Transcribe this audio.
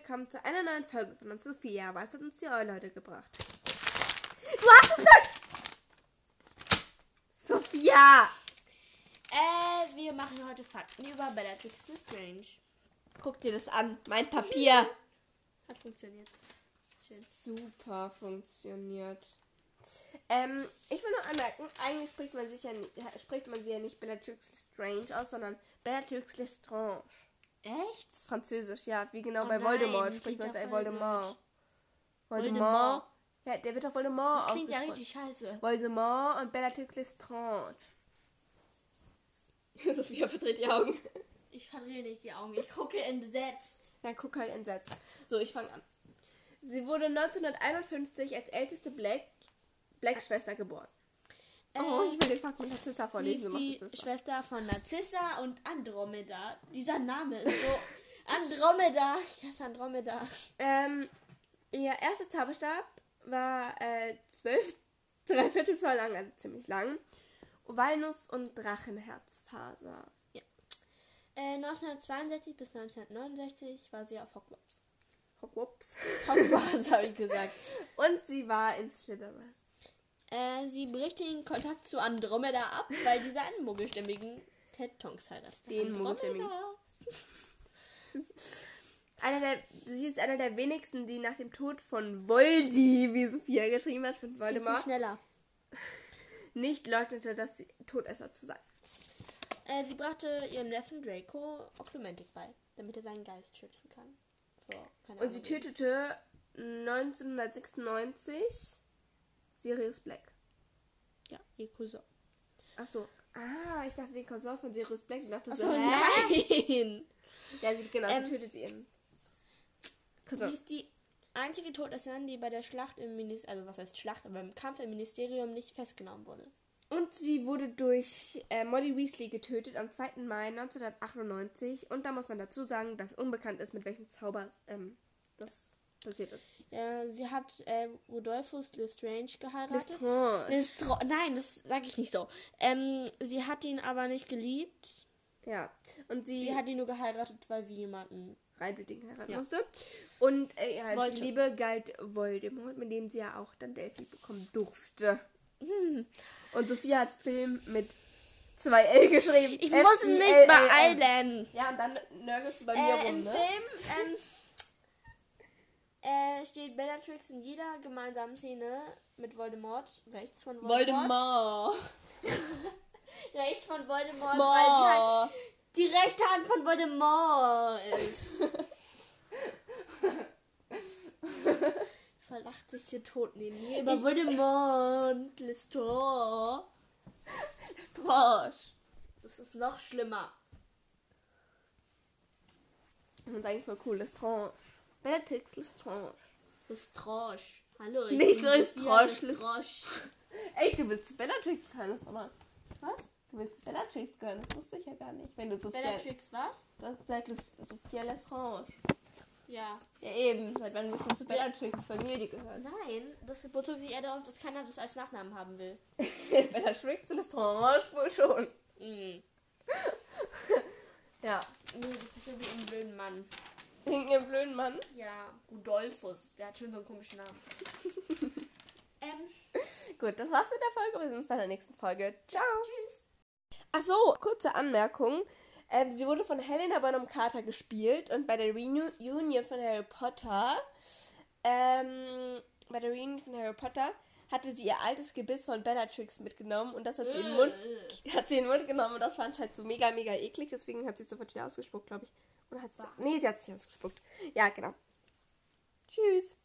willkommen zu einer neuen Folge von uns Sophia. Was hat uns die Leute gebracht? Du hast es ver... Sophia! Äh, wir machen heute Fakten über Bellatrix Lestrange. Guck dir das an. Mein Papier. Hat funktioniert. Schön. Super funktioniert. Ähm, ich will noch anmerken, eigentlich spricht man, sich ja, spricht man sie ja nicht Bellatrix Lestrange aus, sondern Bellatrix Lestrange. Echt? Französisch, ja. Wie genau Oh bei Voldemort spricht man ja Voldemort. Voldemort. Voldemort? Ja, der wird auf Voldemort Das klingt ja richtig scheiße. Voldemort und Bellatrix Lestrange. Sophia verdreht die Augen. Ich verdrehe nicht die Augen. Ich gucke entsetzt. Dann guck halt entsetzt. So, ich fange an. Sie wurde 1951 als älteste Black Black-Schwester geboren. Oh, ich will den Fakt mit Narzissa Hieß vorlesen. Die das. Schwester von Narzissa und Andromeda. Dieser Name ist so... Andromeda. Ich hasse Andromeda. Ähm, ihr erster Zauberstab war äh, 12, dreiviertel Zoll lang, also ziemlich lang. Walnuss- und Drachenherzfaser. Äh, 1962 bis 1969 war sie auf Hogwarts. Hogwarts. Hogwarts, habe ich gesagt. Und sie war in Slytherin. Äh, sie bricht den Kontakt zu Andromeda ab, weil dieser einen muggelstämmigen Ted Tonks heiratet. Den. Einer der, sie ist einer der wenigsten, die nach dem Tod von Voldy, wie Sophia geschrieben hat, viel Voldemort, schneller. nicht leugnete, dass sie Todesser zu sein. Äh, sie brachte ihrem Neffen Draco Oklumentik bei, damit er seinen Geist schützen kann. Keine Und sie tötete 1996 Sirius Black. Ja, ihr Cousin. Achso. Ah, ich dachte den Cousin von Sirius Black. Ich dachte Achso, so, nein! Ja, sie, genau, Ähm, sie tötet Sie Cousin. ist die einzige Todesserin, die bei der Schlacht im Ministerium, also was heißt Schlacht, aber im Kampf im Ministerium nicht festgenommen wurde. Und sie wurde durch äh, Molly Weasley getötet am 2. Mai 1998. Und da muss man dazu sagen, dass unbekannt ist, mit welchem Zauber ähm, das passiert ist. Äh, sie hat äh, Rodolphus Lestrange geheiratet. Lestrange. Lestro Nein, das sage ich nicht so. Ähm, sie hat ihn aber nicht geliebt. Ja. Und sie, Sie hat ihn nur geheiratet, weil sie jemanden. Reibblütigen heiraten Ja. musste. Und äh, ihre einzige Liebe galt Voldemort, mit dem sie ja auch dann Delphi bekommen durfte. Hm. Und Sophia hat Film mit 2L geschrieben. Ich muss mich beeilen. Ja, und dann nörgelst du bei mir Äh, rum, Im ne? Film ähm, äh, steht Bellatrix in jeder gemeinsamen Szene mit Voldemort rechts von Voldemort. Rechts von Voldemort, weil sie halt die rechte Hand von Voldemort ist. Verlacht sich hier tot neben mir über Voldemort. Lestrange. Lestrange. Das ist noch schlimmer. Ist eigentlich voll cool. Lestrange. Bellatrix Lestrange. Lestrange. Hallo. ich Nicht Lestrange, Lestrange. Echt, du willst zu Bellatrix können, das aber. Was? Du willst zu Bellatrix können, das wusste ich ja gar nicht. Wenn du Sophia. Bellatrix was? Du hast gesagt, Sophia Lestrange. Ja. Ja, eben. Seit wann willst du zu Bellatrix Familie gehören? Nein, das bezog sich eher darauf, dass keiner das als Nachnamen haben will. Bellatrix Lestrange wohl schon. Mhm. Ja. Nee, das ist irgendwie ein blöden Mann. Irgendein blöden Mann. Ja, Rudolphus. Der hat schon so einen komischen Namen. ähm, Gut, das war's mit der Folge. Wir sehen uns bei der nächsten Folge. Ciao. tschüss. Ach so, kurze Anmerkung. Ähm, sie wurde von Helena Bonham Carter gespielt und bei der Reunion von Harry Potter, ähm, bei der Reunion von Harry Potter hatte sie ihr altes Gebiss von Bellatrix mitgenommen und das hat sie in den Mund, hat sie in den Mund genommen und das war anscheinend so mega, mega eklig, deswegen hat sie es sofort wieder ausgespuckt, glaube ich. Oder hat sie, nee, sie hat sich ausgespuckt. Ja, genau. Tschüss.